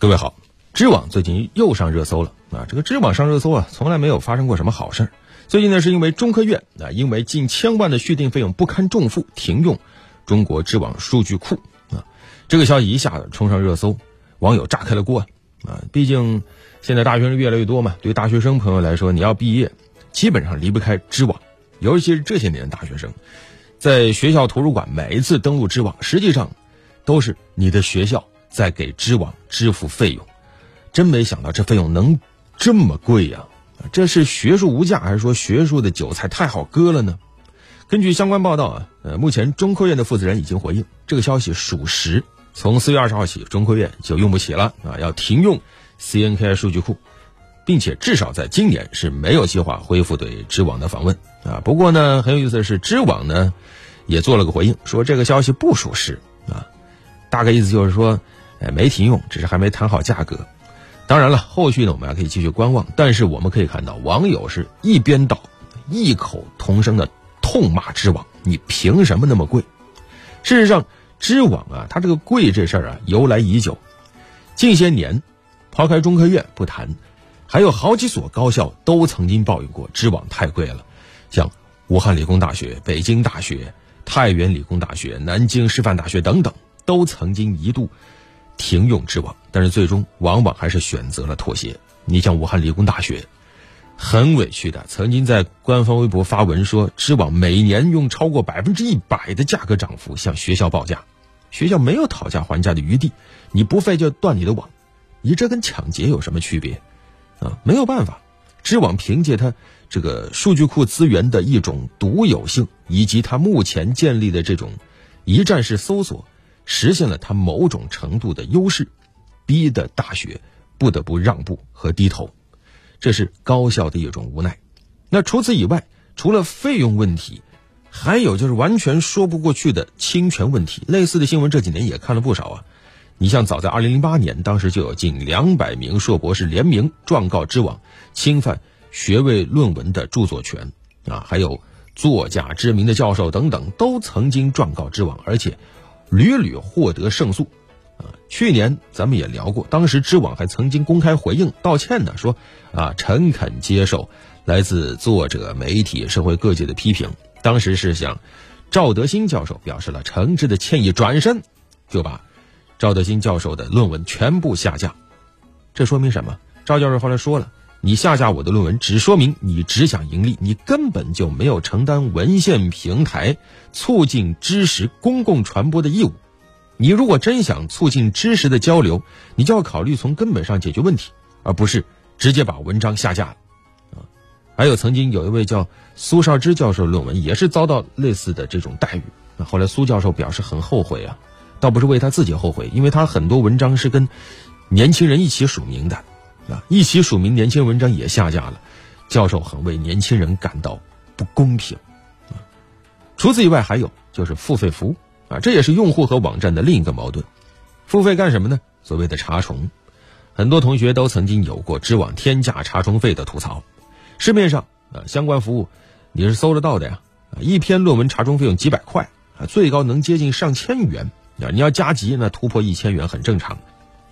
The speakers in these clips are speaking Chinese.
各位好，知网最近又上热搜了啊！这个知网上热搜啊，从来没有发生过什么好事儿。最近呢，是因为中科院啊，因为近千万的续订费用不堪重负，停用中国知网数据库啊。这个消息一下子冲上热搜，网友炸开了锅啊！毕竟现在大学生越来越多嘛，对大学生朋友来说，你要毕业，基本上离不开知网，尤其是这些年的大学生，在学校图书馆每一次登录知网，实际上都是你的学校。在给知网支付费用，真没想到这费用能这么贵呀！这是学术无价，还是说学术的韭菜太好割了呢？根据相关报道啊，呃，目前中科院的负责人已经回应，这个消息属实。从四月二十号起，中科院就用不起了啊，要停用 CNKI 数据库，并且至少在今年是没有计划恢复对知网的访问啊。不过呢，很有意思的是，知网呢也做了个回应，说这个消息不属实啊，大概意思就是说。哎，没停用，只是还没谈好价格。当然了，后续呢，我们还可以继续观望。但是我们可以看到，网友是一边倒、异口同声的痛骂知网：“你凭什么那么贵？”事实上，知网啊，它这个贵这事儿啊，由来已久。近些年，抛开中科院不谈，还有好几所高校都曾经抱怨过知网太贵了，像武汉理工大学、北京大学、太原理工大学、南京师范大学等等，都曾经一度。停用知网，但是最终往往还是选择了妥协。你像武汉理工大学，很委屈的，曾经在官方微博发文说，知网每年用超过百分之一百的价格涨幅向学校报价，学校没有讨价还价的余地，你不费就断你的网，你这跟抢劫有什么区别？啊，没有办法，知网凭借它这个数据库资源的一种独有性，以及它目前建立的这种一站式搜索。实现了它某种程度的优势，逼得大学不得不让步和低头，这是高校的一种无奈。那除此以外，除了费用问题，还有就是完全说不过去的侵权问题。类似的新闻这几年也看了不少啊。你像早在二零零八年，当时就有近两百名硕博士联名状告知网侵犯学位论文的著作权啊，还有作家、知名的教授等等都曾经状告知网，而且。屡屡获得胜诉，啊，去年咱们也聊过，当时知网还曾经公开回应道歉呢，说啊，诚恳接受来自作者、媒体、社会各界的批评，当时是向赵德新教授表示了诚挚的歉意，转身就把赵德新教授的论文全部下架，这说明什么？赵教授后来说了。你下架我的论文，只说明你只想盈利，你根本就没有承担文献平台促进知识公共传播的义务。你如果真想促进知识的交流，你就要考虑从根本上解决问题，而不是直接把文章下架了。啊，还有曾经有一位叫苏少之教授的论文也是遭到类似的这种待遇。那后来苏教授表示很后悔啊，倒不是为他自己后悔，因为他很多文章是跟年轻人一起署名的。啊，一起署名年轻文章也下架了，教授很为年轻人感到不公平。啊，除此以外，还有就是付费服务啊，这也是用户和网站的另一个矛盾。付费干什么呢？所谓的查重，很多同学都曾经有过知网天价查重费的吐槽。市面上啊，相关服务你是搜得到的呀。啊，一篇论文查重费用几百块啊，最高能接近上千元啊。你要加急，那突破一千元很正常。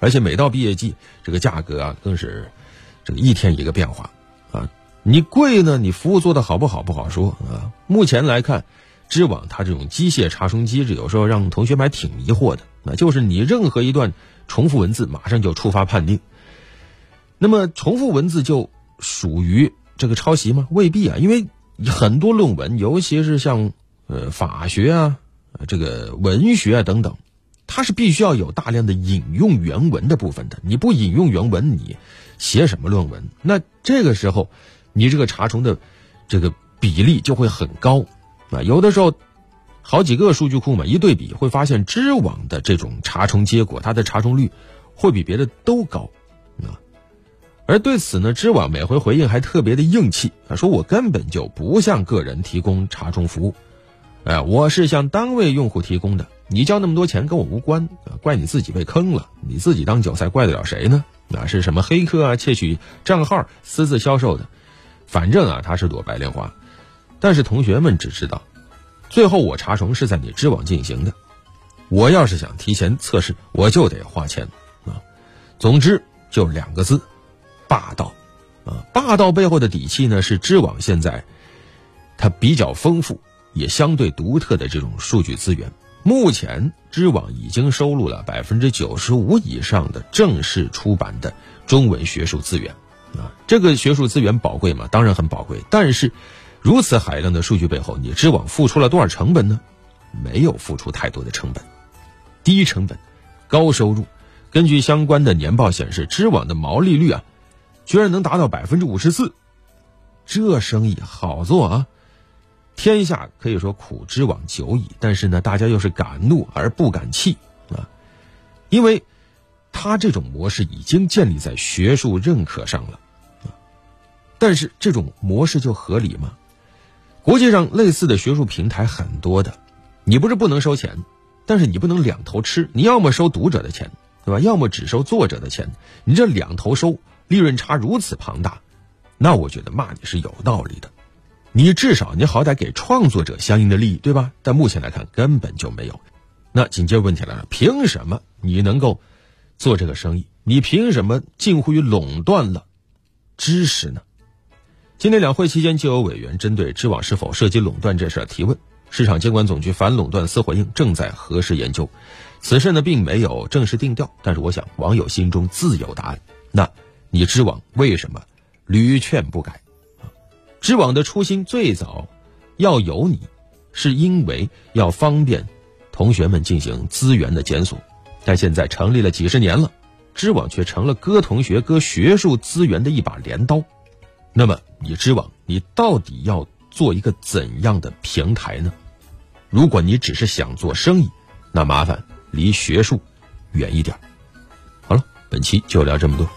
而且每到毕业季，这个价格啊更是这个一天一个变化啊！你贵呢，你服务做的好不好不好说啊。目前来看，知网它这种机械查重机制，有时候让同学们还挺迷惑的。那就是你任何一段重复文字，马上就触发判定。那么重复文字就属于这个抄袭吗？未必啊，因为很多论文，尤其是像呃法学啊、这个文学啊等等。它是必须要有大量的引用原文的部分的，你不引用原文，你写什么论文？那这个时候，你这个查重的这个比例就会很高啊。有的时候，好几个数据库嘛，一对比会发现知网的这种查重结果，它的查重率会比别的都高啊。而对此呢，知网每回回应还特别的硬气啊，说我根本就不向个人提供查重服务，哎，我是向单位用户提供的。你交那么多钱跟我无关，怪你自己被坑了，你自己当韭菜，怪得了谁呢？那是什么黑客啊，窃取账号私自销售的，反正啊，他是朵白莲花。但是同学们只知道，最后我查重是在你知网进行的，我要是想提前测试，我就得花钱啊。总之就两个字：霸道。啊，霸道背后的底气呢，是知网现在它比较丰富也相对独特的这种数据资源。目前，知网已经收录了百分之九十五以上的正式出版的中文学术资源。啊，这个学术资源宝贵吗？当然很宝贵。但是，如此海量的数据背后，你知网付出了多少成本呢？没有付出太多的成本，低成本，高收入。根据相关的年报显示，知网的毛利率啊。居然能达到百分之五十四，这生意好做啊！天下可以说苦之往久矣，但是呢，大家又是敢怒而不敢气啊，因为他这种模式已经建立在学术认可上了。但是这种模式就合理吗？国际上类似的学术平台很多的，你不是不能收钱，但是你不能两头吃，你要么收读者的钱，对吧？要么只收作者的钱，你这两头收。利润差如此庞大，那我觉得骂你是有道理的。你至少你好歹给创作者相应的利益，对吧？但目前来看根本就没有。那紧接着问题来了，凭什么你能够做这个生意？你凭什么近乎于垄断了知识呢？今天两会期间就有委员针对知网是否涉及垄断这事提问，市场监管总局反垄断司回应正在核实研究。此事呢并没有正式定调，但是我想网友心中自有答案。那。你知网为什么屡劝不改？知网的初心最早要有你，是因为要方便同学们进行资源的检索。但现在成立了几十年了，知网却成了割同学、割学术资源的一把镰刀。那么，你知网，你到底要做一个怎样的平台呢？如果你只是想做生意，那麻烦离学术远一点。好了，本期就聊这么多。